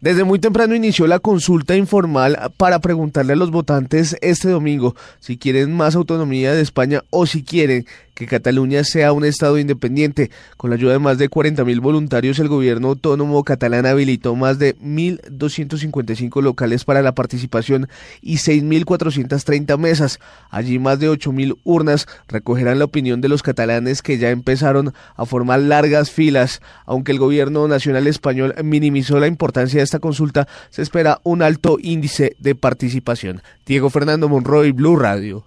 Desde muy temprano inició la consulta informal para preguntarle a los votantes este domingo si quieren más autonomía de España o si quieren que Cataluña sea un Estado independiente. Con la ayuda de más de 40.000 voluntarios, el gobierno autónomo catalán habilitó más de 1.255 locales para la participación y 6.430 mesas. Allí más de 8.000 urnas recogerán la opinión de los catalanes que ya empezaron a formar largas filas. Aunque el gobierno nacional español minimizó la importancia de esta consulta, se espera un alto índice de participación. Diego Fernando Monroy, Blue Radio.